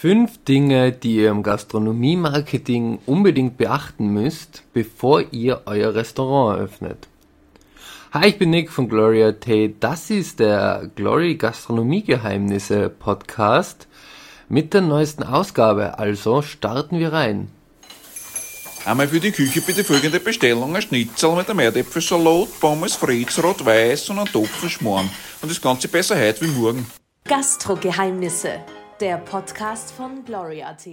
Fünf Dinge, die ihr im Gastronomie-Marketing unbedingt beachten müsst, bevor ihr euer Restaurant eröffnet. Hi, ich bin Nick von Gloria Tate. Das ist der Glory Gastronomie Geheimnisse Podcast mit der neuesten Ausgabe. Also starten wir rein. Einmal für die Küche bitte folgende Bestellung: ein Schnitzel mit einem Erdäpfelsalat, Pommes frites rot-weiß und ein Topfen Schmoren. Und das Ganze besser heute wie morgen. Gastro-Geheimnisse der Podcast von Gloria.at.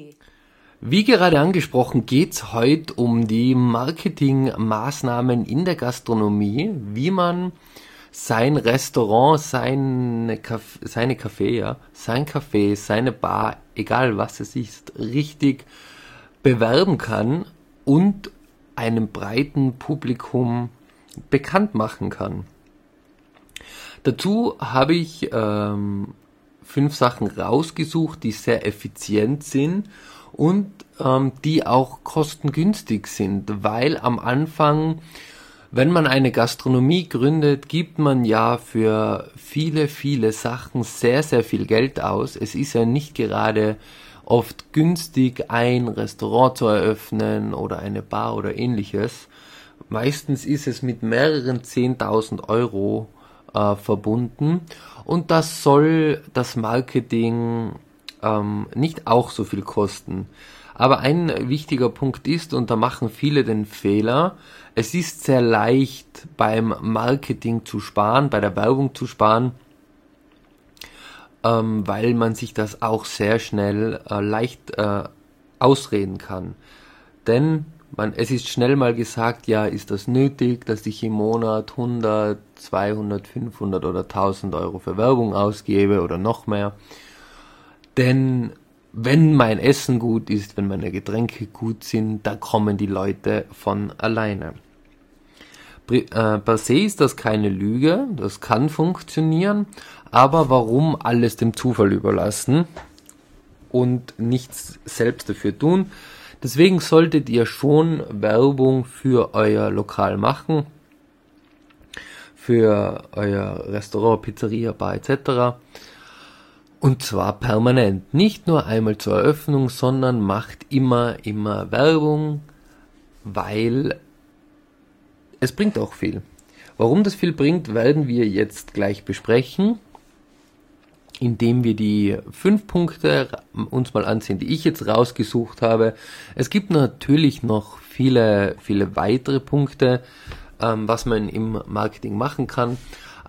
Wie gerade angesprochen, geht's heute um die Marketingmaßnahmen in der Gastronomie, wie man sein Restaurant, seine, Caf seine Café, ja, sein Café, seine Bar, egal was es ist, richtig bewerben kann und einem breiten Publikum bekannt machen kann. Dazu habe ich ähm, fünf Sachen rausgesucht, die sehr effizient sind und ähm, die auch kostengünstig sind, weil am Anfang, wenn man eine Gastronomie gründet, gibt man ja für viele, viele Sachen sehr, sehr viel Geld aus. Es ist ja nicht gerade oft günstig, ein Restaurant zu eröffnen oder eine Bar oder ähnliches. Meistens ist es mit mehreren 10.000 Euro äh, verbunden und das soll das Marketing ähm, nicht auch so viel kosten. Aber ein wichtiger Punkt ist, und da machen viele den Fehler, es ist sehr leicht beim Marketing zu sparen, bei der Werbung zu sparen, ähm, weil man sich das auch sehr schnell äh, leicht äh, ausreden kann. Denn man, es ist schnell mal gesagt, ja, ist das nötig, dass ich im Monat 100, 200, 500 oder 1000 Euro für Werbung ausgebe oder noch mehr. Denn wenn mein Essen gut ist, wenn meine Getränke gut sind, da kommen die Leute von alleine. Äh, per se ist das keine Lüge, das kann funktionieren, aber warum alles dem Zufall überlassen und nichts selbst dafür tun? Deswegen solltet ihr schon Werbung für euer Lokal machen, für euer Restaurant, Pizzeria, Bar etc. Und zwar permanent. Nicht nur einmal zur Eröffnung, sondern macht immer, immer Werbung, weil es bringt auch viel. Warum das viel bringt, werden wir jetzt gleich besprechen indem wir die fünf Punkte uns mal ansehen, die ich jetzt rausgesucht habe. Es gibt natürlich noch viele, viele weitere Punkte, ähm, was man im Marketing machen kann.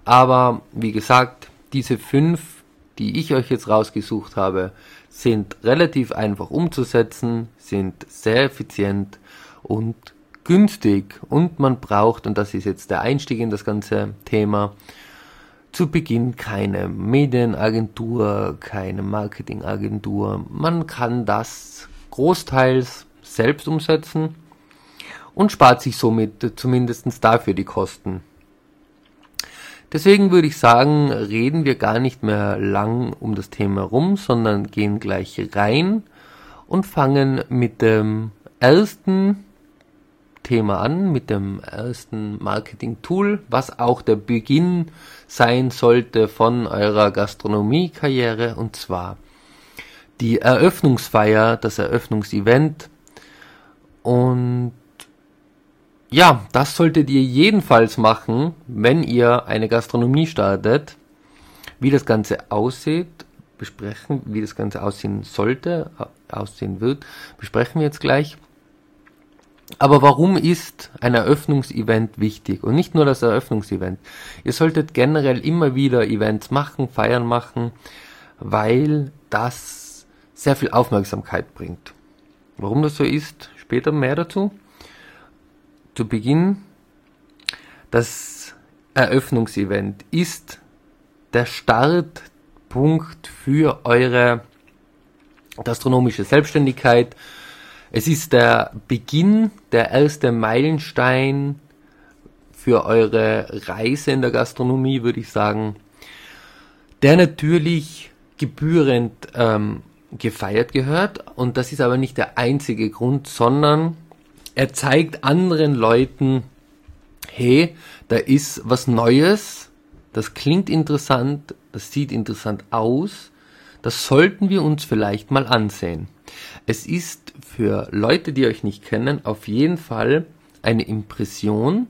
Aber wie gesagt, diese fünf, die ich euch jetzt rausgesucht habe, sind relativ einfach umzusetzen, sind sehr effizient und günstig und man braucht, und das ist jetzt der Einstieg in das ganze Thema, zu Beginn keine Medienagentur, keine Marketingagentur. Man kann das großteils selbst umsetzen und spart sich somit zumindest dafür die Kosten. Deswegen würde ich sagen, reden wir gar nicht mehr lang um das Thema rum, sondern gehen gleich rein und fangen mit dem ersten Thema an, mit dem ersten Marketing-Tool, was auch der Beginn sein sollte von eurer Gastronomie-Karriere und zwar die Eröffnungsfeier, das Eröffnungsevent und ja, das solltet ihr jedenfalls machen, wenn ihr eine Gastronomie startet. Wie das Ganze aussieht, besprechen, wie das Ganze aussehen sollte, aussehen wird, besprechen wir jetzt gleich. Aber warum ist ein Eröffnungsevent wichtig? Und nicht nur das Eröffnungsevent. Ihr solltet generell immer wieder Events machen, Feiern machen, weil das sehr viel Aufmerksamkeit bringt. Warum das so ist, später mehr dazu. Zu Beginn, das Eröffnungsevent ist der Startpunkt für eure gastronomische Selbstständigkeit, es ist der Beginn, der erste Meilenstein für eure Reise in der Gastronomie, würde ich sagen, der natürlich gebührend ähm, gefeiert gehört. Und das ist aber nicht der einzige Grund, sondern er zeigt anderen Leuten, hey, da ist was Neues, das klingt interessant, das sieht interessant aus, Das sollten wir uns vielleicht mal ansehen. Es ist für Leute, die euch nicht kennen, auf jeden Fall eine Impression,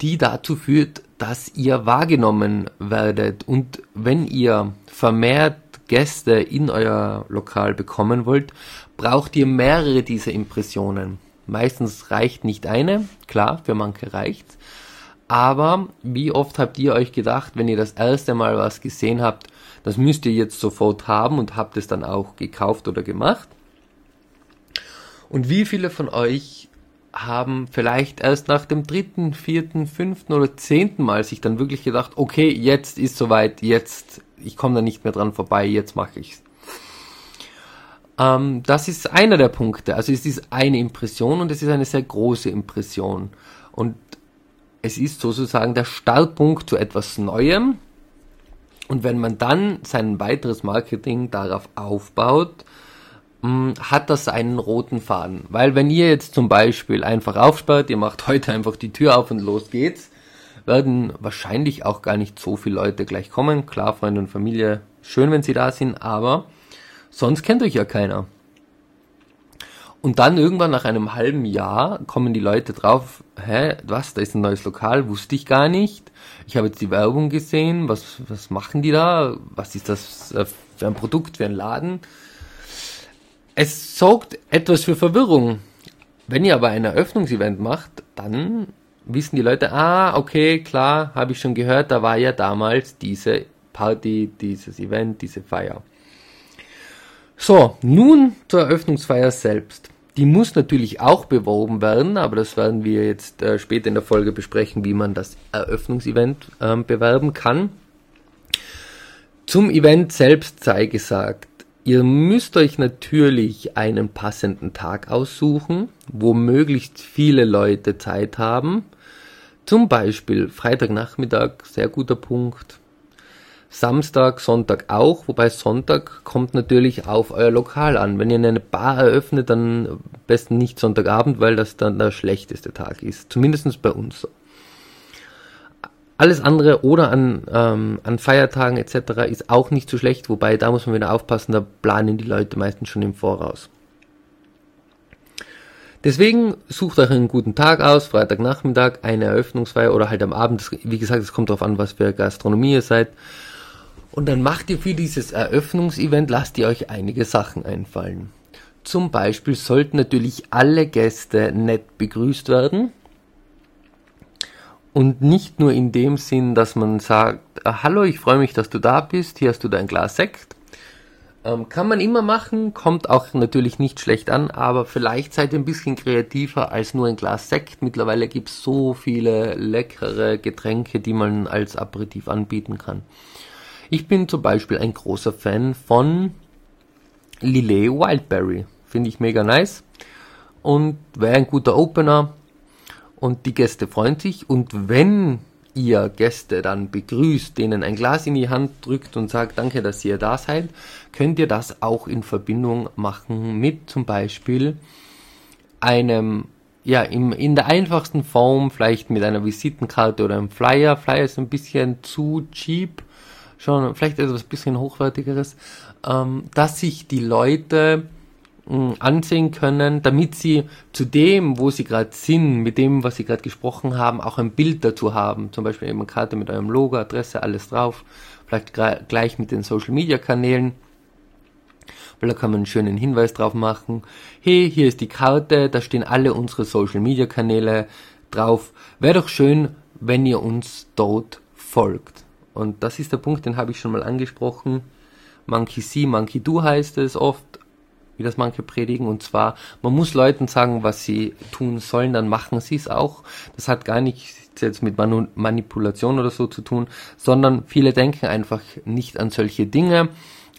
die dazu führt, dass ihr wahrgenommen werdet. Und wenn ihr vermehrt Gäste in euer Lokal bekommen wollt, braucht ihr mehrere dieser Impressionen. Meistens reicht nicht eine, klar, für manche reicht's. Aber wie oft habt ihr euch gedacht, wenn ihr das erste Mal was gesehen habt, das müsst ihr jetzt sofort haben und habt es dann auch gekauft oder gemacht? Und wie viele von euch haben vielleicht erst nach dem dritten, vierten, fünften oder zehnten Mal sich dann wirklich gedacht, okay, jetzt ist soweit, jetzt, ich komme da nicht mehr dran vorbei, jetzt mache ich's. Ähm, das ist einer der Punkte. Also es ist eine Impression und es ist eine sehr große Impression. Und es ist sozusagen der Startpunkt zu etwas Neuem. Und wenn man dann sein weiteres Marketing darauf aufbaut, hat das einen roten Faden. Weil wenn ihr jetzt zum Beispiel einfach aufspart, ihr macht heute einfach die Tür auf und los geht's, werden wahrscheinlich auch gar nicht so viele Leute gleich kommen. Klar, Freunde und Familie, schön, wenn sie da sind, aber sonst kennt euch ja keiner. Und dann irgendwann nach einem halben Jahr kommen die Leute drauf, hä, was, da ist ein neues Lokal, wusste ich gar nicht. Ich habe jetzt die Werbung gesehen, was, was machen die da? Was ist das äh, für ein Produkt, für ein Laden? Es sorgt etwas für Verwirrung. Wenn ihr aber ein Eröffnungsevent macht, dann wissen die Leute, ah, okay, klar, habe ich schon gehört, da war ja damals diese Party, dieses Event, diese Feier. So, nun zur Eröffnungsfeier selbst. Die muss natürlich auch beworben werden, aber das werden wir jetzt äh, später in der Folge besprechen, wie man das Eröffnungsevent äh, bewerben kann. Zum Event selbst sei gesagt, Ihr müsst euch natürlich einen passenden Tag aussuchen, wo möglichst viele Leute Zeit haben. Zum Beispiel Freitagnachmittag, sehr guter Punkt. Samstag, Sonntag auch, wobei Sonntag kommt natürlich auf euer Lokal an. Wenn ihr eine Bar eröffnet, dann am besten nicht Sonntagabend, weil das dann der schlechteste Tag ist. Zumindest bei uns so. Alles andere oder an, ähm, an Feiertagen etc. ist auch nicht so schlecht, wobei da muss man wieder aufpassen, da planen die Leute meistens schon im Voraus. Deswegen sucht euch einen guten Tag aus, Freitagnachmittag, eine Eröffnungsfeier oder halt am Abend. Wie gesagt, es kommt darauf an, was für Gastronomie ihr seid. Und dann macht ihr für dieses Eröffnungsevent, lasst ihr euch einige Sachen einfallen. Zum Beispiel sollten natürlich alle Gäste nett begrüßt werden. Und nicht nur in dem Sinn, dass man sagt, ah, hallo, ich freue mich, dass du da bist, hier hast du dein Glas Sekt. Ähm, kann man immer machen, kommt auch natürlich nicht schlecht an, aber vielleicht seid ihr ein bisschen kreativer als nur ein Glas Sekt. Mittlerweile gibt es so viele leckere Getränke, die man als Aperitif anbieten kann. Ich bin zum Beispiel ein großer Fan von Lillet Wildberry. Finde ich mega nice. Und wäre ein guter Opener und die Gäste freuen sich und wenn ihr Gäste dann begrüßt, denen ein Glas in die Hand drückt und sagt, danke, dass ihr da seid, könnt ihr das auch in Verbindung machen mit zum Beispiel einem, ja, im, in der einfachsten Form, vielleicht mit einer Visitenkarte oder einem Flyer. Flyer ist ein bisschen zu cheap, schon vielleicht etwas bisschen hochwertigeres, ähm, dass sich die Leute ansehen können, damit sie zu dem, wo sie gerade sind, mit dem, was sie gerade gesprochen haben, auch ein Bild dazu haben. Zum Beispiel eben eine Karte mit eurem Logo, Adresse, alles drauf. Vielleicht gleich mit den Social Media Kanälen. Weil da kann man einen schönen Hinweis drauf machen. Hey, hier ist die Karte, da stehen alle unsere Social Media Kanäle drauf. Wäre doch schön, wenn ihr uns dort folgt. Und das ist der Punkt, den habe ich schon mal angesprochen. Monkey See, Monkey Do heißt es oft wie das manche predigen. Und zwar, man muss Leuten sagen, was sie tun sollen, dann machen sie es auch. Das hat gar nichts jetzt mit Manu Manipulation oder so zu tun, sondern viele denken einfach nicht an solche Dinge.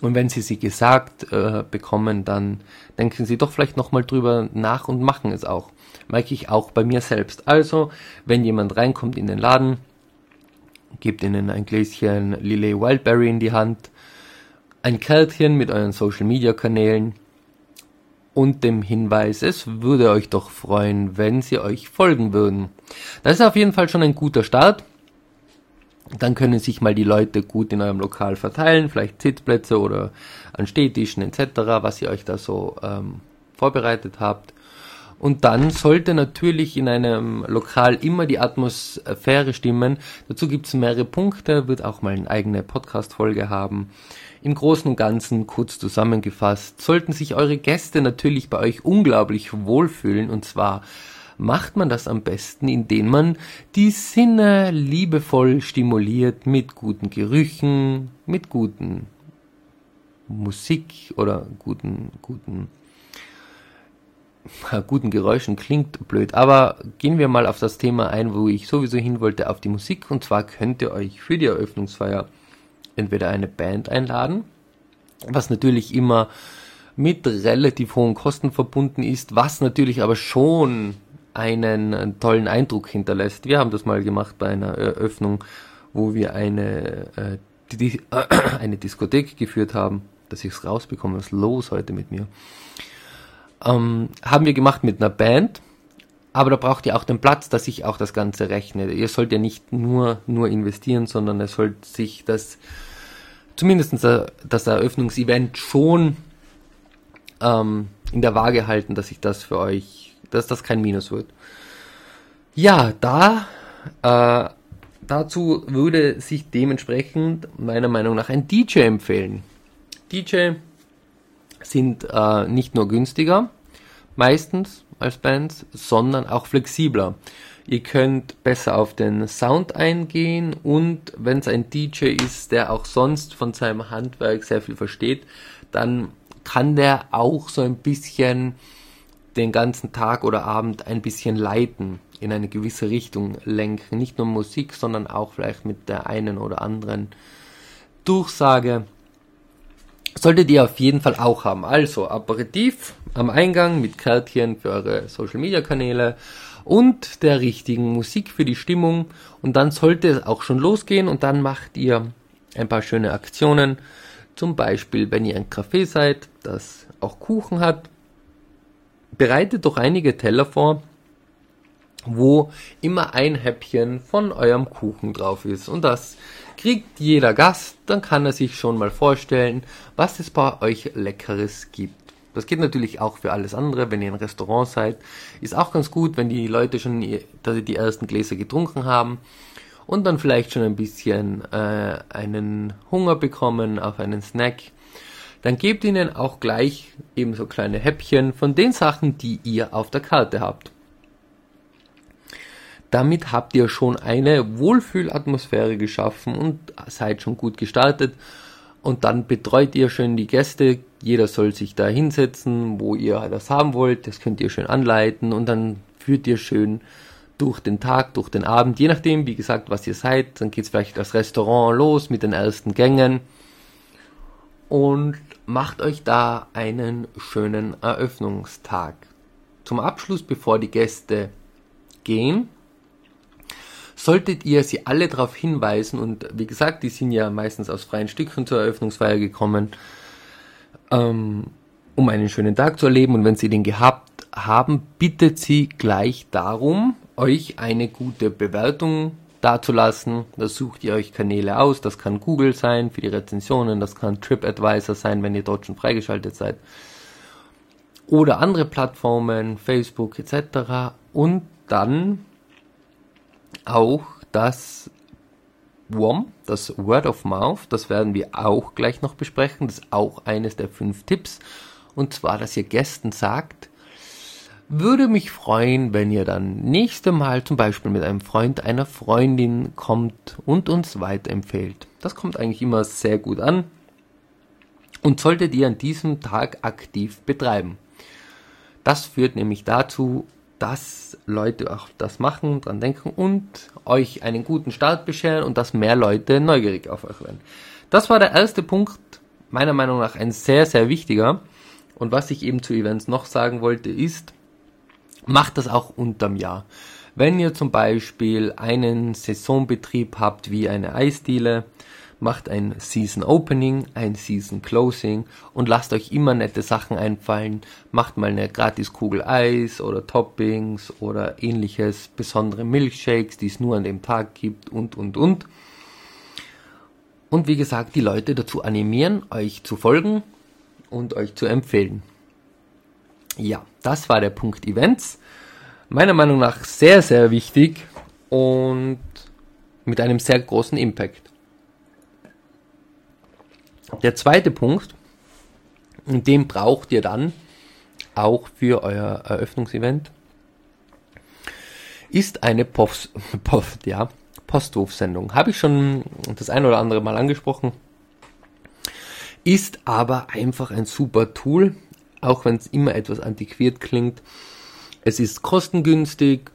Und wenn sie sie gesagt äh, bekommen, dann denken sie doch vielleicht nochmal drüber nach und machen es auch. Merke ich auch bei mir selbst. Also, wenn jemand reinkommt in den Laden, gebt ihnen ein Gläschen Lillet Wildberry in die Hand, ein Kärtchen mit euren Social Media Kanälen, und dem Hinweis, es würde euch doch freuen, wenn sie euch folgen würden. Das ist auf jeden Fall schon ein guter Start. Dann können sich mal die Leute gut in eurem Lokal verteilen, vielleicht Sitzplätze oder an Stehtischen etc., was ihr euch da so ähm, vorbereitet habt. Und dann sollte natürlich in einem Lokal immer die Atmosphäre stimmen. Dazu gibt es mehrere Punkte, wird auch mal eine eigene Podcast-Folge haben. Im Großen und Ganzen, kurz zusammengefasst, sollten sich eure Gäste natürlich bei euch unglaublich wohlfühlen. Und zwar macht man das am besten, indem man die Sinne liebevoll stimuliert mit guten Gerüchen, mit guten Musik oder guten, guten guten Geräuschen klingt blöd, aber gehen wir mal auf das Thema ein, wo ich sowieso hin wollte, auf die Musik. Und zwar könnt ihr euch für die Eröffnungsfeier entweder eine Band einladen, was natürlich immer mit relativ hohen Kosten verbunden ist, was natürlich aber schon einen tollen Eindruck hinterlässt. Wir haben das mal gemacht bei einer Eröffnung, wo wir eine, äh, die, äh, eine Diskothek geführt haben, dass ich es rausbekomme, was los heute mit mir. Ähm, haben wir gemacht mit einer Band, aber da braucht ihr auch den Platz, dass ich auch das Ganze rechne. Ihr sollt ja nicht nur, nur investieren, sondern es sollte sich das, zumindest das Eröffnungsevent schon ähm, in der Waage halten, dass ich das für euch, dass das kein Minus wird. Ja, da, äh, dazu würde sich dementsprechend meiner Meinung nach ein DJ empfehlen. DJ sind äh, nicht nur günstiger, meistens als Bands, sondern auch flexibler. Ihr könnt besser auf den Sound eingehen und wenn es ein DJ ist, der auch sonst von seinem Handwerk sehr viel versteht, dann kann der auch so ein bisschen den ganzen Tag oder Abend ein bisschen leiten, in eine gewisse Richtung lenken. Nicht nur Musik, sondern auch vielleicht mit der einen oder anderen Durchsage solltet ihr auf jeden Fall auch haben. Also Aperitif am Eingang mit Kärtchen für eure Social Media Kanäle und der richtigen Musik für die Stimmung und dann sollte es auch schon losgehen und dann macht ihr ein paar schöne Aktionen. Zum Beispiel, wenn ihr ein Café seid, das auch Kuchen hat, bereitet doch einige Teller vor, wo immer ein Häppchen von eurem Kuchen drauf ist und das Kriegt jeder Gast, dann kann er sich schon mal vorstellen, was es bei euch Leckeres gibt. Das geht natürlich auch für alles andere, wenn ihr ein Restaurant seid. Ist auch ganz gut, wenn die Leute schon die ersten Gläser getrunken haben und dann vielleicht schon ein bisschen äh, einen Hunger bekommen auf einen Snack. Dann gebt ihnen auch gleich ebenso kleine Häppchen von den Sachen, die ihr auf der Karte habt. Damit habt ihr schon eine Wohlfühlatmosphäre geschaffen und seid schon gut gestartet. Und dann betreut ihr schön die Gäste. Jeder soll sich da hinsetzen, wo ihr das haben wollt. Das könnt ihr schön anleiten und dann führt ihr schön durch den Tag, durch den Abend, je nachdem, wie gesagt, was ihr seid. Dann geht's vielleicht das Restaurant los mit den ersten Gängen und macht euch da einen schönen Eröffnungstag. Zum Abschluss, bevor die Gäste gehen, solltet ihr sie alle darauf hinweisen, und wie gesagt, die sind ja meistens aus freien Stücken zur Eröffnungsfeier gekommen, ähm, um einen schönen Tag zu erleben. Und wenn sie den gehabt haben, bittet sie gleich darum, euch eine gute Bewertung dazulassen. Da sucht ihr euch Kanäle aus. Das kann Google sein für die Rezensionen, das kann TripAdvisor sein, wenn ihr dort schon freigeschaltet seid. Oder andere Plattformen, Facebook etc. Und dann auch das WOM, das Word of Mouth, das werden wir auch gleich noch besprechen. Das ist auch eines der fünf Tipps. Und zwar, dass ihr Gästen sagt, würde mich freuen, wenn ihr dann nächste Mal zum Beispiel mit einem Freund, einer Freundin kommt und uns weiterempfehlt. Das kommt eigentlich immer sehr gut an und solltet ihr an diesem Tag aktiv betreiben. Das führt nämlich dazu, dass Leute auch das machen, dran denken und euch einen guten Start bescheren und dass mehr Leute neugierig auf euch werden. Das war der erste Punkt, meiner Meinung nach ein sehr, sehr wichtiger. Und was ich eben zu Events noch sagen wollte, ist, macht das auch unterm Jahr. Wenn ihr zum Beispiel einen Saisonbetrieb habt wie eine Eisdiele, macht ein Season Opening, ein Season Closing und lasst euch immer nette Sachen einfallen. Macht mal eine gratis Kugel Eis oder Toppings oder ähnliches, besondere Milkshakes, die es nur an dem Tag gibt und und und. Und wie gesagt, die Leute dazu animieren, euch zu folgen und euch zu empfehlen. Ja, das war der Punkt Events. Meiner Meinung nach sehr, sehr wichtig und mit einem sehr großen Impact. Der zweite Punkt, den braucht ihr dann auch für euer Eröffnungsevent, ist eine Post, Post, ja, Posthofsendung. Habe ich schon das ein oder andere Mal angesprochen. Ist aber einfach ein super Tool, auch wenn es immer etwas antiquiert klingt. Es ist kostengünstig,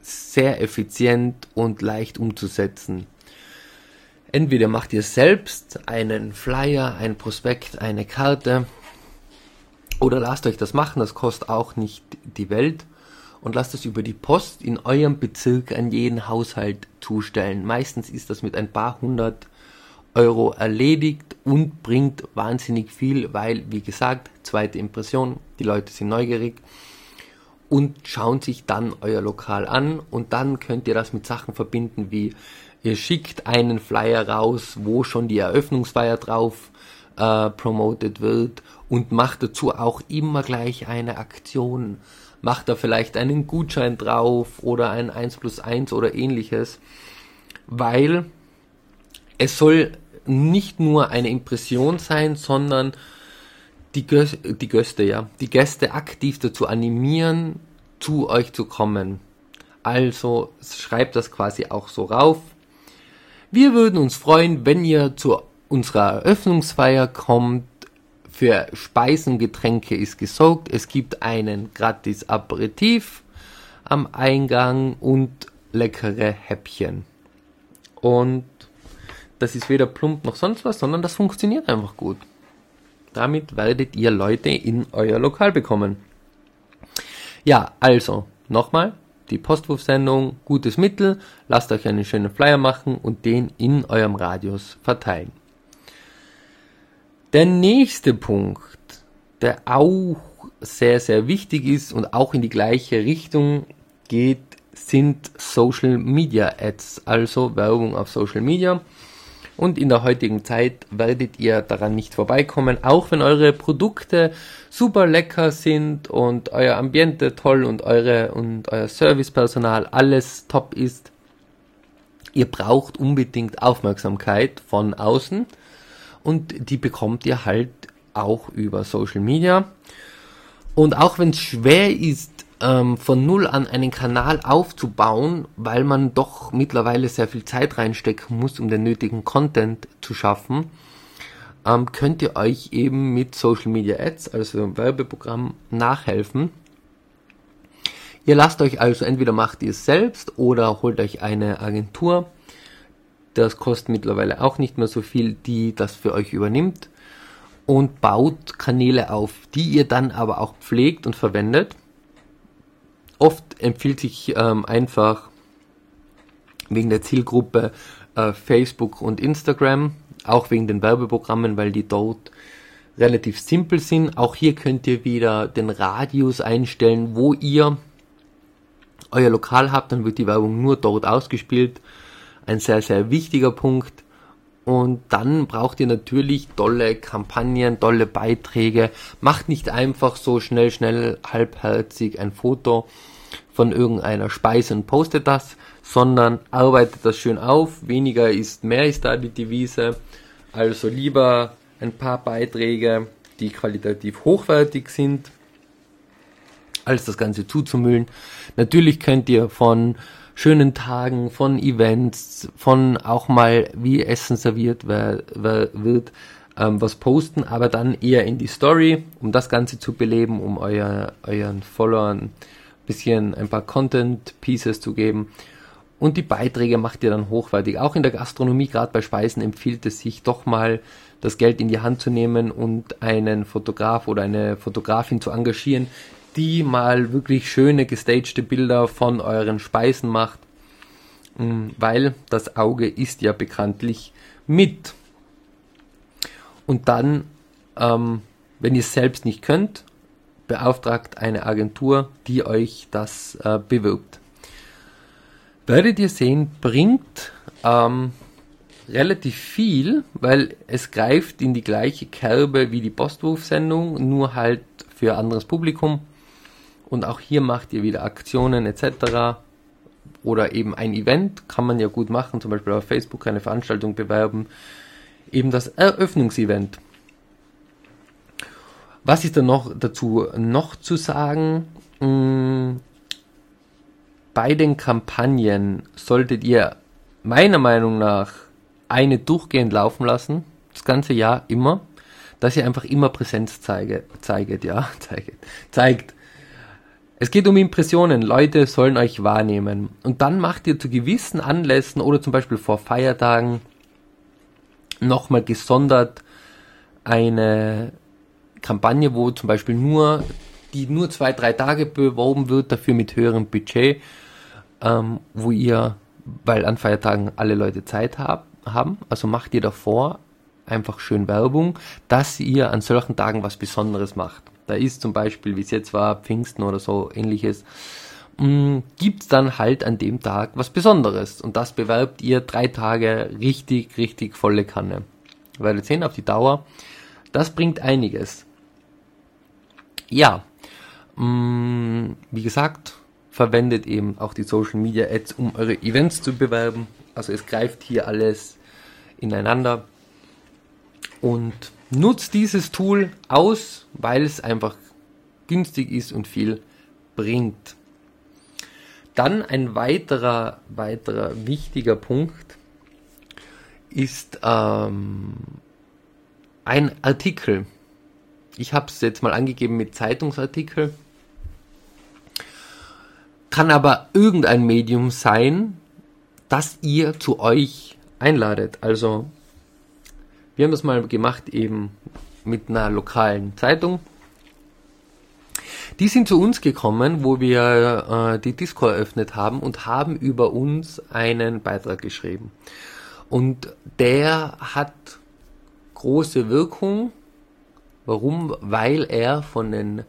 sehr effizient und leicht umzusetzen. Entweder macht ihr selbst einen Flyer, ein Prospekt, eine Karte oder lasst euch das machen, das kostet auch nicht die Welt und lasst es über die Post in eurem Bezirk an jeden Haushalt zustellen. Meistens ist das mit ein paar hundert Euro erledigt und bringt wahnsinnig viel, weil, wie gesagt, zweite Impression, die Leute sind neugierig und schauen sich dann euer Lokal an und dann könnt ihr das mit Sachen verbinden wie ihr schickt einen Flyer raus, wo schon die Eröffnungsfeier drauf äh, promoted wird und macht dazu auch immer gleich eine Aktion. Macht da vielleicht einen Gutschein drauf oder ein 1 plus 1 oder ähnliches, weil es soll nicht nur eine Impression sein, sondern die, Gö die Gäste, ja, die Gäste aktiv dazu animieren, zu euch zu kommen. Also schreibt das quasi auch so rauf. Wir würden uns freuen, wenn ihr zu unserer Eröffnungsfeier kommt. Für Speisen, Getränke ist gesorgt. Es gibt einen gratis Aperitif am Eingang und leckere Häppchen. Und das ist weder plump noch sonst was, sondern das funktioniert einfach gut. Damit werdet ihr Leute in euer Lokal bekommen. Ja, also, nochmal, die Postwurfsendung, gutes Mittel, lasst euch einen schönen Flyer machen und den in eurem Radius verteilen. Der nächste Punkt, der auch sehr, sehr wichtig ist und auch in die gleiche Richtung geht, sind Social Media Ads, also Werbung auf Social Media. Und in der heutigen Zeit werdet ihr daran nicht vorbeikommen, auch wenn eure Produkte super lecker sind und euer Ambiente toll und eure und euer Servicepersonal alles top ist. Ihr braucht unbedingt Aufmerksamkeit von außen und die bekommt ihr halt auch über Social Media. Und auch wenn es schwer ist, ähm, von null an einen Kanal aufzubauen, weil man doch mittlerweile sehr viel Zeit reinstecken muss, um den nötigen Content zu schaffen, ähm, könnt ihr euch eben mit Social Media Ads, also einem Werbeprogramm, nachhelfen. Ihr lasst euch also entweder macht ihr es selbst oder holt euch eine Agentur. Das kostet mittlerweile auch nicht mehr so viel, die das für euch übernimmt und baut Kanäle auf, die ihr dann aber auch pflegt und verwendet. Oft empfiehlt sich ähm, einfach wegen der Zielgruppe äh, Facebook und Instagram, auch wegen den Werbeprogrammen, weil die dort relativ simpel sind. Auch hier könnt ihr wieder den Radius einstellen, wo ihr euer Lokal habt, dann wird die Werbung nur dort ausgespielt. Ein sehr, sehr wichtiger Punkt. Und dann braucht ihr natürlich tolle Kampagnen, tolle Beiträge. Macht nicht einfach so schnell, schnell, halbherzig ein Foto von irgendeiner Speise und postet das, sondern arbeitet das schön auf. Weniger ist mehr ist da die Devise. Also lieber ein paar Beiträge, die qualitativ hochwertig sind, als das Ganze zuzumüllen. Natürlich könnt ihr von schönen Tagen, von Events, von auch mal wie Essen serviert wird, ähm, was posten, aber dann eher in die Story, um das Ganze zu beleben, um euer, euren Followern ein bisschen ein paar Content Pieces zu geben. Und die Beiträge macht ihr dann hochwertig. Auch in der Gastronomie, gerade bei Speisen, empfiehlt es sich doch mal das Geld in die Hand zu nehmen und einen Fotograf oder eine Fotografin zu engagieren, die mal wirklich schöne gestagte Bilder von euren Speisen macht, mm, weil das Auge ist ja bekanntlich mit. Und dann, ähm, wenn ihr es selbst nicht könnt, beauftragt eine Agentur, die euch das äh, bewirbt. Werdet ihr sehen, bringt ähm, relativ viel, weil es greift in die gleiche Kerbe wie die Postwurfsendung, nur halt für anderes Publikum. Und auch hier macht ihr wieder Aktionen etc. Oder eben ein Event, kann man ja gut machen, zum Beispiel auf Facebook eine Veranstaltung bewerben. Eben das Eröffnungsevent. Was ist da noch dazu noch zu sagen? Hm, bei den Kampagnen solltet ihr meiner Meinung nach eine durchgehend laufen lassen, das ganze Jahr immer, dass ihr einfach immer Präsenz zeige, zeiget, ja, zeigt, zeigt. Es geht um Impressionen, Leute sollen euch wahrnehmen. Und dann macht ihr zu gewissen Anlässen oder zum Beispiel vor Feiertagen nochmal gesondert eine Kampagne, wo zum Beispiel nur, die nur zwei, drei Tage beworben wird, dafür mit höherem Budget, ähm, wo ihr, weil an Feiertagen alle Leute Zeit hab, haben, also macht ihr davor einfach schön Werbung, dass ihr an solchen Tagen was Besonderes macht. Da ist zum Beispiel, wie es jetzt war, Pfingsten oder so ähnliches, mm, gibt es dann halt an dem Tag was Besonderes. Und das bewerbt ihr drei Tage richtig, richtig volle Kanne. Weil wir sehen auf die Dauer, das bringt einiges. Ja, mh, mm, wie gesagt, verwendet eben auch die Social Media Ads, um eure Events zu bewerben. Also es greift hier alles ineinander und nutzt dieses Tool aus, weil es einfach günstig ist und viel bringt. Dann ein weiterer, weiterer wichtiger Punkt ist ähm, ein Artikel. Ich habe es jetzt mal angegeben mit Zeitungsartikel. Kann aber irgendein Medium sein, das ihr zu euch einladet. Also wir haben das mal gemacht eben mit einer lokalen Zeitung. Die sind zu uns gekommen, wo wir äh, die Disco eröffnet haben und haben über uns einen Beitrag geschrieben. Und der hat große Wirkung. Warum? Weil er von den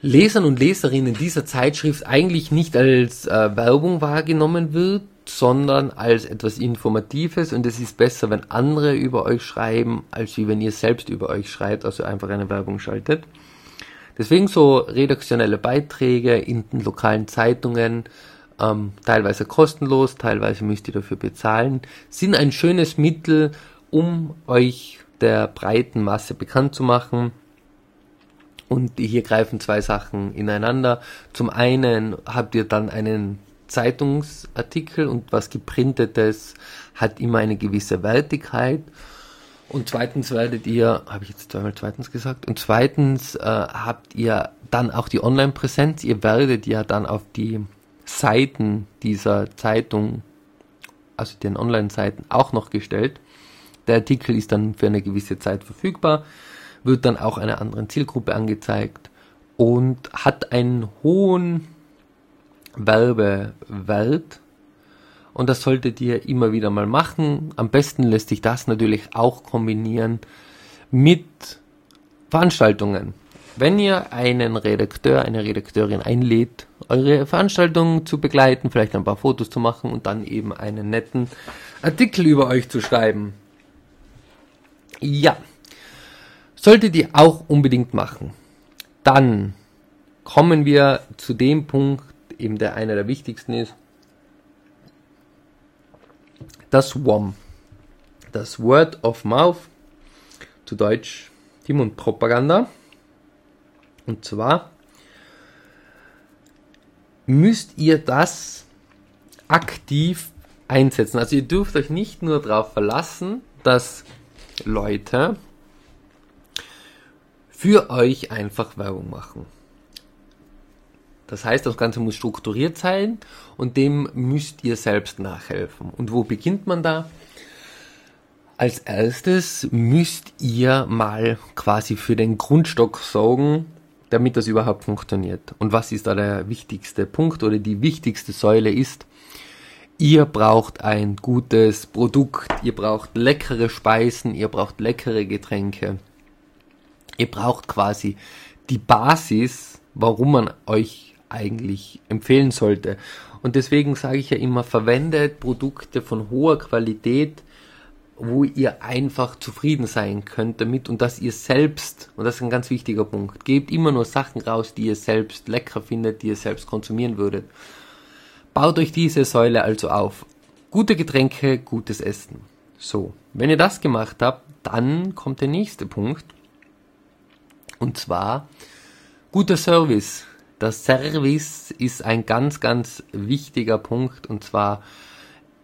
Lesern und Leserinnen dieser Zeitschrift eigentlich nicht als äh, Werbung wahrgenommen wird, sondern als etwas Informatives und es ist besser, wenn andere über euch schreiben, als wie wenn ihr selbst über euch schreibt, also einfach eine Werbung schaltet. Deswegen so redaktionelle Beiträge in den lokalen Zeitungen, ähm, teilweise kostenlos, teilweise müsst ihr dafür bezahlen, sind ein schönes Mittel, um euch der breiten Masse bekannt zu machen. Und hier greifen zwei Sachen ineinander. Zum einen habt ihr dann einen Zeitungsartikel und was geprintetes hat immer eine gewisse Wertigkeit. Und zweitens werdet ihr, habe ich jetzt zweimal zweitens gesagt, und zweitens äh, habt ihr dann auch die Online-Präsenz. Ihr werdet ja dann auf die Seiten dieser Zeitung, also den Online-Seiten, auch noch gestellt. Der Artikel ist dann für eine gewisse Zeit verfügbar, wird dann auch einer anderen Zielgruppe angezeigt und hat einen hohen Werbewelt. Und das solltet ihr immer wieder mal machen. Am besten lässt sich das natürlich auch kombinieren mit Veranstaltungen. Wenn ihr einen Redakteur, eine Redakteurin einlädt, eure Veranstaltung zu begleiten, vielleicht ein paar Fotos zu machen und dann eben einen netten Artikel über euch zu schreiben. Ja, solltet ihr auch unbedingt machen. Dann kommen wir zu dem Punkt, eben der einer der wichtigsten ist, das WOM. Das Word of Mouth, zu Deutsch die Mundpropaganda. Und zwar müsst ihr das aktiv einsetzen. Also ihr dürft euch nicht nur darauf verlassen, dass Leute für euch einfach Werbung machen. Das heißt, das Ganze muss strukturiert sein und dem müsst ihr selbst nachhelfen. Und wo beginnt man da? Als erstes müsst ihr mal quasi für den Grundstock sorgen, damit das überhaupt funktioniert. Und was ist da der wichtigste Punkt oder die wichtigste Säule ist? Ihr braucht ein gutes Produkt, ihr braucht leckere Speisen, ihr braucht leckere Getränke. Ihr braucht quasi die Basis, warum man euch eigentlich empfehlen sollte. Und deswegen sage ich ja immer, verwendet Produkte von hoher Qualität, wo ihr einfach zufrieden sein könnt damit und dass ihr selbst, und das ist ein ganz wichtiger Punkt, gebt immer nur Sachen raus, die ihr selbst lecker findet, die ihr selbst konsumieren würdet. Baut euch diese Säule also auf. Gute Getränke, gutes Essen. So, wenn ihr das gemacht habt, dann kommt der nächste Punkt. Und zwar guter Service. Der Service ist ein ganz, ganz wichtiger Punkt. Und zwar,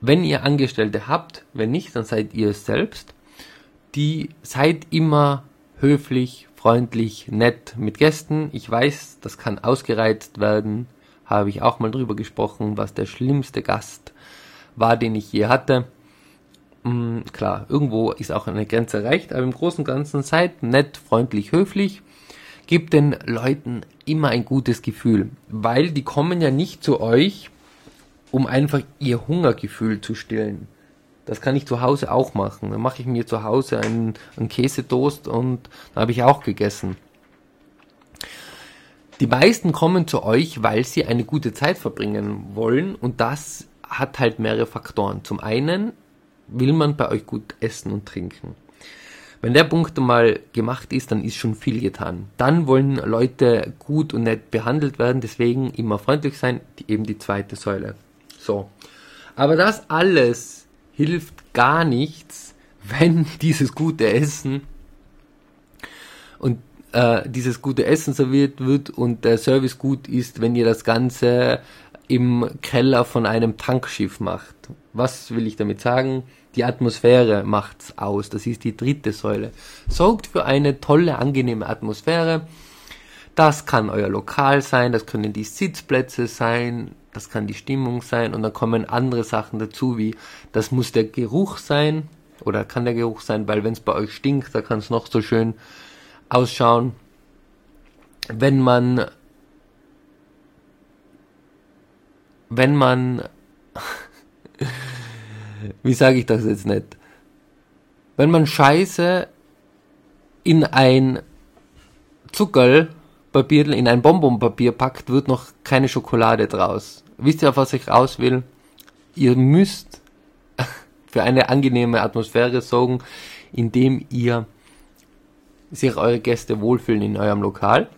wenn ihr Angestellte habt, wenn nicht, dann seid ihr es selbst. Die seid immer höflich, freundlich, nett mit Gästen. Ich weiß, das kann ausgereizt werden. Habe ich auch mal drüber gesprochen, was der schlimmste Gast war, den ich je hatte. Mm, klar, irgendwo ist auch eine Grenze erreicht, aber im Großen und Ganzen seid nett, freundlich, höflich. Gebt den Leuten immer ein gutes Gefühl, weil die kommen ja nicht zu euch, um einfach ihr Hungergefühl zu stillen. Das kann ich zu Hause auch machen. Dann mache ich mir zu Hause einen, einen Käsetoast und dann habe ich auch gegessen. Die meisten kommen zu euch, weil sie eine gute Zeit verbringen wollen und das hat halt mehrere Faktoren. Zum einen will man bei euch gut essen und trinken. Wenn der Punkt mal gemacht ist, dann ist schon viel getan. Dann wollen Leute gut und nett behandelt werden, deswegen immer freundlich sein, die, eben die zweite Säule. So. Aber das alles hilft gar nichts, wenn dieses gute Essen und äh, dieses gute Essen serviert wird und der Service gut ist, wenn ihr das Ganze im Keller von einem Tankschiff macht. Was will ich damit sagen? Die Atmosphäre macht's aus. Das ist die dritte Säule. Sorgt für eine tolle, angenehme Atmosphäre. Das kann euer Lokal sein, das können die Sitzplätze sein, das kann die Stimmung sein und dann kommen andere Sachen dazu, wie das muss der Geruch sein oder kann der Geruch sein, weil wenn es bei euch stinkt, da kann es noch so schön ausschauen. Wenn man wenn man wie sage ich das jetzt nicht? Wenn man Scheiße in ein Zuckerpapier, in ein Bonbonpapier packt, wird noch keine Schokolade draus. Wisst ihr, auf was ich raus will? Ihr müsst für eine angenehme Atmosphäre sorgen, indem ihr sich eure Gäste wohlfühlen in eurem Lokal,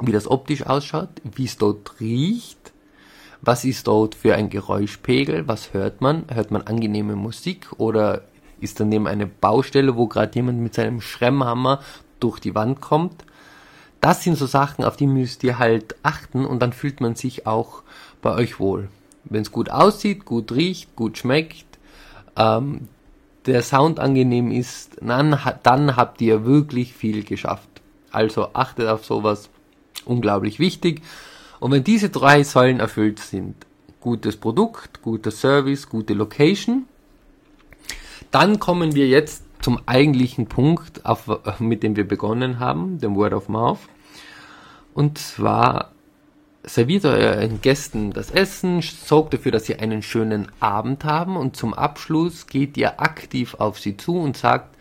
wie das optisch ausschaut, wie es dort riecht, was ist dort für ein Geräuschpegel? Was hört man? Hört man angenehme Musik oder ist daneben eine Baustelle, wo gerade jemand mit seinem Schremmhammer durch die Wand kommt? Das sind so Sachen, auf die müsst ihr halt achten und dann fühlt man sich auch bei euch wohl. Wenn es gut aussieht, gut riecht, gut schmeckt, ähm, der Sound angenehm ist, dann, dann habt ihr wirklich viel geschafft. Also achtet auf sowas. Unglaublich wichtig. Und wenn diese drei Säulen erfüllt sind, gutes Produkt, guter Service, gute Location, dann kommen wir jetzt zum eigentlichen Punkt, auf, mit dem wir begonnen haben, dem Word of Mouth. Und zwar serviert euren Gästen das Essen, sorgt dafür, dass sie einen schönen Abend haben und zum Abschluss geht ihr aktiv auf sie zu und sagt,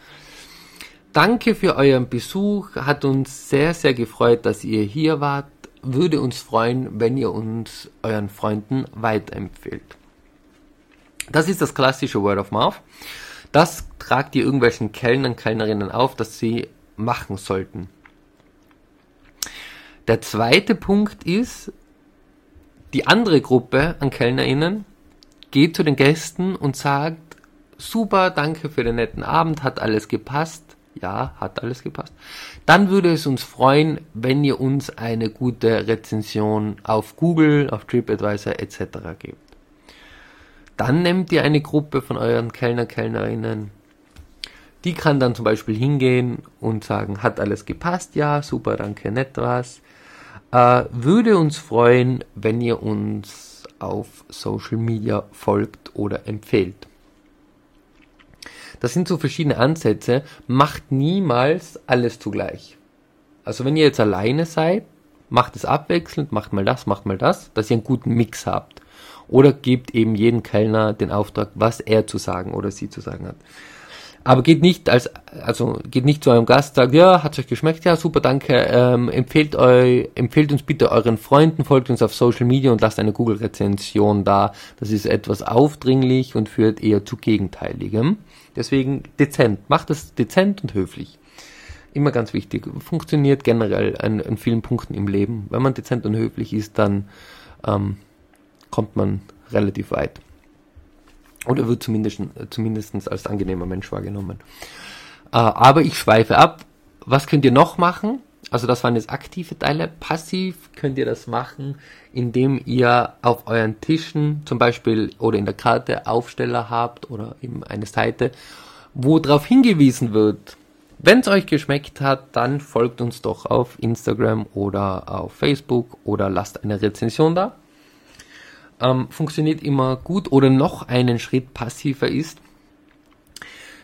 Danke für euren Besuch, hat uns sehr, sehr gefreut, dass ihr hier wart würde uns freuen, wenn ihr uns euren Freunden weiterempfehlt. Das ist das klassische Word of Mouth. Das tragt ihr irgendwelchen Kellnern, Kellnerinnen auf, dass sie machen sollten. Der zweite Punkt ist, die andere Gruppe an KellnerInnen geht zu den Gästen und sagt, super, danke für den netten Abend, hat alles gepasst ja, hat alles gepasst. Dann würde es uns freuen, wenn ihr uns eine gute Rezension auf Google, auf TripAdvisor etc. gebt. Dann nehmt ihr eine Gruppe von euren Kellner, Kellnerinnen. Die kann dann zum Beispiel hingehen und sagen, hat alles gepasst? Ja, super, danke, nett was. Äh, würde uns freuen, wenn ihr uns auf Social Media folgt oder empfehlt. Das sind so verschiedene Ansätze. Macht niemals alles zugleich. Also wenn ihr jetzt alleine seid, macht es abwechselnd, macht mal das, macht mal das, dass ihr einen guten Mix habt. Oder gebt eben jedem Kellner den Auftrag, was er zu sagen oder sie zu sagen hat. Aber geht nicht als, also geht nicht zu eurem Gast, sagt, ja, hat's euch geschmeckt, ja, super, danke, ähm, empfehlt euch, empfehlt uns bitte euren Freunden, folgt uns auf Social Media und lasst eine Google-Rezension da. Das ist etwas aufdringlich und führt eher zu Gegenteiligem. Deswegen dezent, macht es dezent und höflich. Immer ganz wichtig. Funktioniert generell an, an vielen Punkten im Leben. Wenn man dezent und höflich ist, dann ähm, kommt man relativ weit. Oder wird zumindest, zumindest als angenehmer Mensch wahrgenommen. Äh, aber ich schweife ab. Was könnt ihr noch machen? Also das waren jetzt aktive Teile. Passiv könnt ihr das machen, indem ihr auf euren Tischen zum Beispiel oder in der Karte Aufsteller habt oder eben eine Seite, wo darauf hingewiesen wird. Wenn es euch geschmeckt hat, dann folgt uns doch auf Instagram oder auf Facebook oder lasst eine Rezension da ähm, funktioniert immer gut oder noch einen Schritt passiver ist.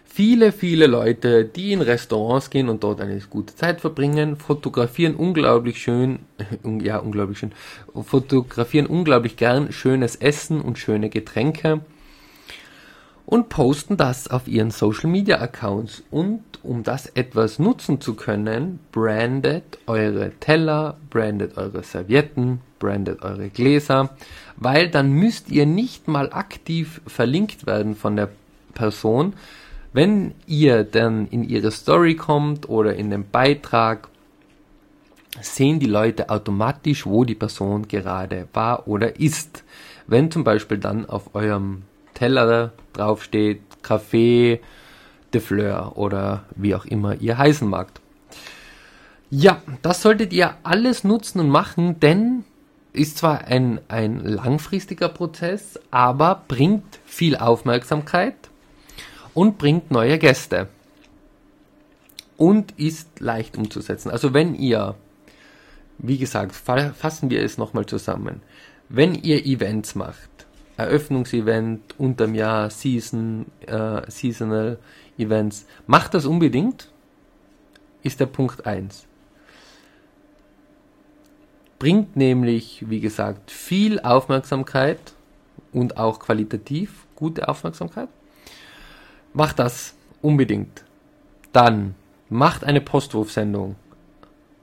Viele, viele Leute, die in Restaurants gehen und dort eine gute Zeit verbringen, fotografieren unglaublich schön, ja, unglaublich schön, fotografieren unglaublich gern schönes Essen und schöne Getränke und posten das auf ihren Social Media Accounts. Und um das etwas nutzen zu können, brandet eure Teller, brandet eure Servietten, brandet eure Gläser, weil dann müsst ihr nicht mal aktiv verlinkt werden von der Person. Wenn ihr dann in ihre Story kommt oder in den Beitrag, sehen die Leute automatisch, wo die Person gerade war oder ist. Wenn zum Beispiel dann auf eurem Teller draufsteht Café de Fleur oder wie auch immer ihr heißen mag. Ja, das solltet ihr alles nutzen und machen, denn ist zwar ein, ein langfristiger Prozess, aber bringt viel Aufmerksamkeit und bringt neue Gäste. Und ist leicht umzusetzen. Also wenn ihr, wie gesagt, fassen wir es nochmal zusammen. Wenn ihr Events macht, Eröffnungsevent unterm Jahr, Season, äh, Seasonal Events, macht das unbedingt, ist der Punkt 1 bringt nämlich, wie gesagt, viel Aufmerksamkeit und auch qualitativ gute Aufmerksamkeit. Macht das unbedingt. Dann macht eine Postwurfsendung.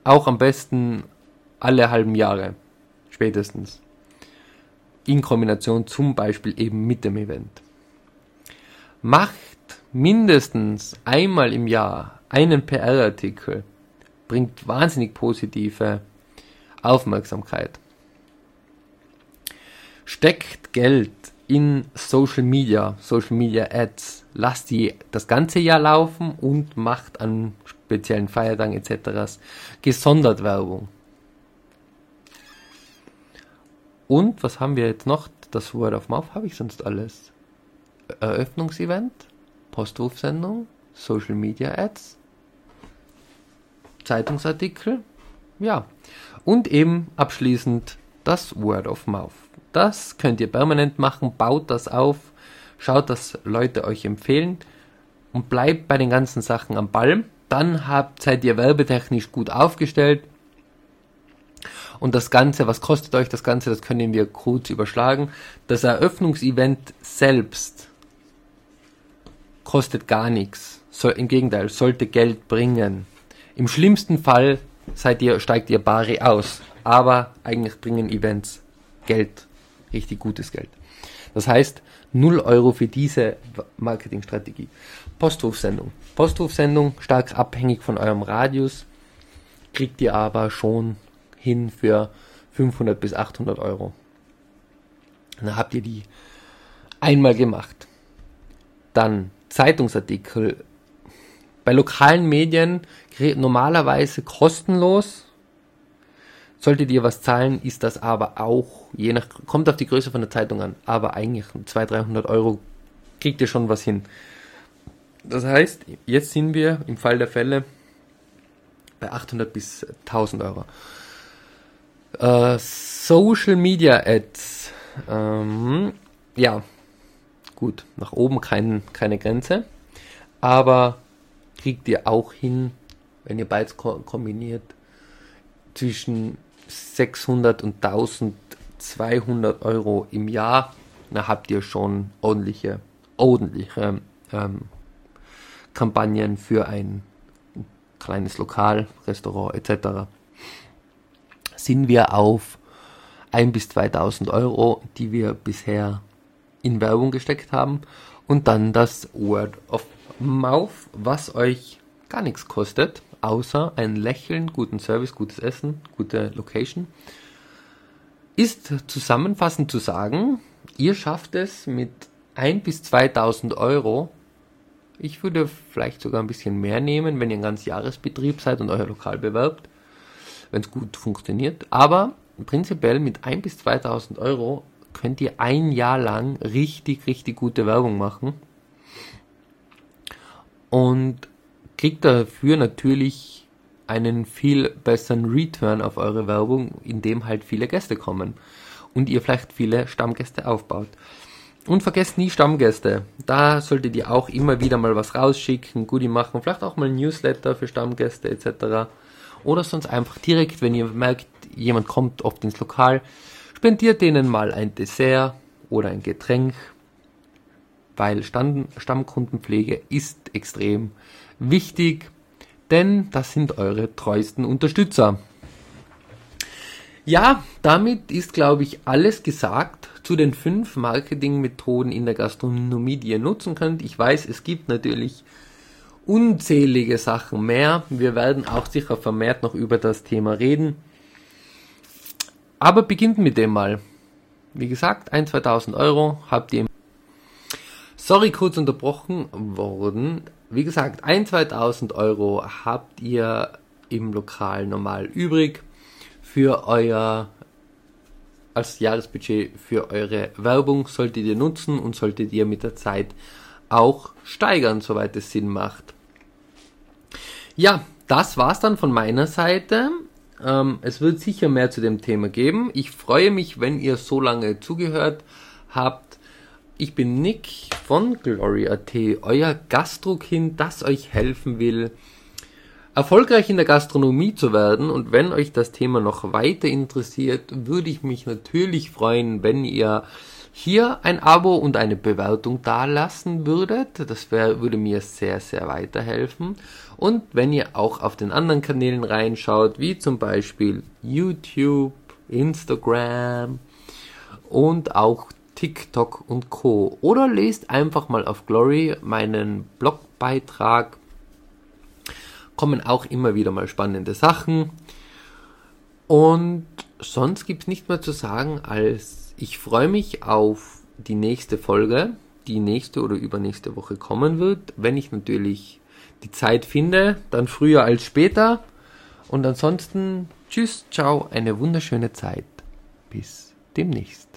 Auch am besten alle halben Jahre. Spätestens. In Kombination zum Beispiel eben mit dem Event. Macht mindestens einmal im Jahr einen PR-Artikel. Bringt wahnsinnig positive Aufmerksamkeit. Steckt Geld in Social Media, Social Media Ads, lasst die das ganze Jahr laufen und macht an speziellen Feiertagen etc. gesondert Werbung. Und was haben wir jetzt noch? Das Word of Mouth habe ich sonst alles. Eröffnungsevent, Postrufsendung, Social Media Ads, Zeitungsartikel, ja. Und eben abschließend das Word of Mouth. Das könnt ihr permanent machen, baut das auf, schaut, dass Leute euch empfehlen und bleibt bei den ganzen Sachen am Ball. Dann habt, seid ihr werbetechnisch gut aufgestellt. Und das Ganze, was kostet euch das Ganze, das können wir kurz überschlagen. Das Eröffnungsevent selbst kostet gar nichts. Soll, Im Gegenteil, sollte Geld bringen. Im schlimmsten Fall seid ihr, steigt ihr Bari aus. Aber eigentlich bringen Events Geld, richtig gutes Geld. Das heißt, 0 Euro für diese Marketingstrategie. Postrufsendung. Postrufsendung, stark abhängig von eurem Radius, kriegt ihr aber schon hin für 500 bis 800 Euro. Dann habt ihr die einmal gemacht. Dann Zeitungsartikel bei lokalen Medien normalerweise kostenlos. Solltet ihr was zahlen, ist das aber auch, je nach, kommt auf die Größe von der Zeitung an, aber eigentlich 200, 300 Euro kriegt ihr schon was hin. Das heißt, jetzt sind wir im Fall der Fälle bei 800 bis 1000 Euro. Äh, Social Media Ads. Ähm, ja, gut, nach oben kein, keine Grenze. Aber kriegt ihr auch hin, wenn ihr beides kombiniert, zwischen 600 und 1200 Euro im Jahr. Da habt ihr schon ordentliche, ordentliche ähm, Testkampagnen für ein kleines Lokal, Restaurant etc. sind wir auf 1 bis 2000 Euro, die wir bisher in Werbung gesteckt haben und dann das Word of Mouth, was euch gar nichts kostet, außer ein Lächeln, guten Service, gutes Essen, gute Location, ist zusammenfassend zu sagen, ihr schafft es mit 1 bis 2000 Euro. Ich würde vielleicht sogar ein bisschen mehr nehmen, wenn ihr ein ganz Jahresbetrieb seid und euer Lokal bewerbt, wenn es gut funktioniert. Aber prinzipiell mit 1 bis 2000 Euro könnt ihr ein Jahr lang richtig, richtig gute Werbung machen. Und kriegt dafür natürlich einen viel besseren Return auf eure Werbung, indem halt viele Gäste kommen und ihr vielleicht viele Stammgäste aufbaut. Und vergesst nie Stammgäste. Da solltet ihr auch immer wieder mal was rausschicken, Goodie machen, vielleicht auch mal Newsletter für Stammgäste etc. Oder sonst einfach direkt, wenn ihr merkt, jemand kommt oft ins Lokal, spendiert denen mal ein Dessert oder ein Getränk, weil Stamm Stammkundenpflege ist extrem wichtig, denn das sind eure treuesten Unterstützer. Ja, damit ist, glaube ich, alles gesagt zu den fünf Marketingmethoden in der Gastronomie, die ihr nutzen könnt. Ich weiß, es gibt natürlich unzählige Sachen mehr. Wir werden auch sicher vermehrt noch über das Thema reden. Aber beginnt mit dem mal. Wie gesagt, 1, 2000 Euro habt ihr. Sorry, kurz unterbrochen worden. Wie gesagt, 1, 2000 Euro habt ihr im Lokal normal übrig für euer als Jahresbudget für eure Werbung solltet ihr nutzen und solltet ihr mit der Zeit auch steigern, soweit es Sinn macht. Ja, das war's dann von meiner Seite. Ähm, es wird sicher mehr zu dem Thema geben. Ich freue mich, wenn ihr so lange zugehört habt. Ich bin Nick von Glory.at, euer Gastrokind, das euch helfen will, erfolgreich in der Gastronomie zu werden. Und wenn euch das Thema noch weiter interessiert, würde ich mich natürlich freuen, wenn ihr hier ein Abo und eine Bewertung dalassen würdet. Das wär, würde mir sehr, sehr weiterhelfen. Und wenn ihr auch auf den anderen Kanälen reinschaut, wie zum Beispiel YouTube, Instagram und auch TikTok und Co. Oder lest einfach mal auf Glory meinen Blogbeitrag. Kommen auch immer wieder mal spannende Sachen. Und sonst gibt es nicht mehr zu sagen als ich freue mich auf die nächste Folge, die nächste oder übernächste Woche kommen wird. Wenn ich natürlich die Zeit finde, dann früher als später. Und ansonsten, tschüss, ciao, eine wunderschöne Zeit. Bis demnächst.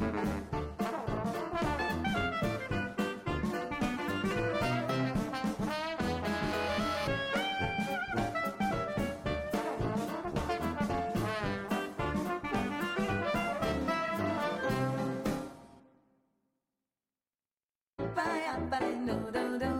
Bye bye, do do do.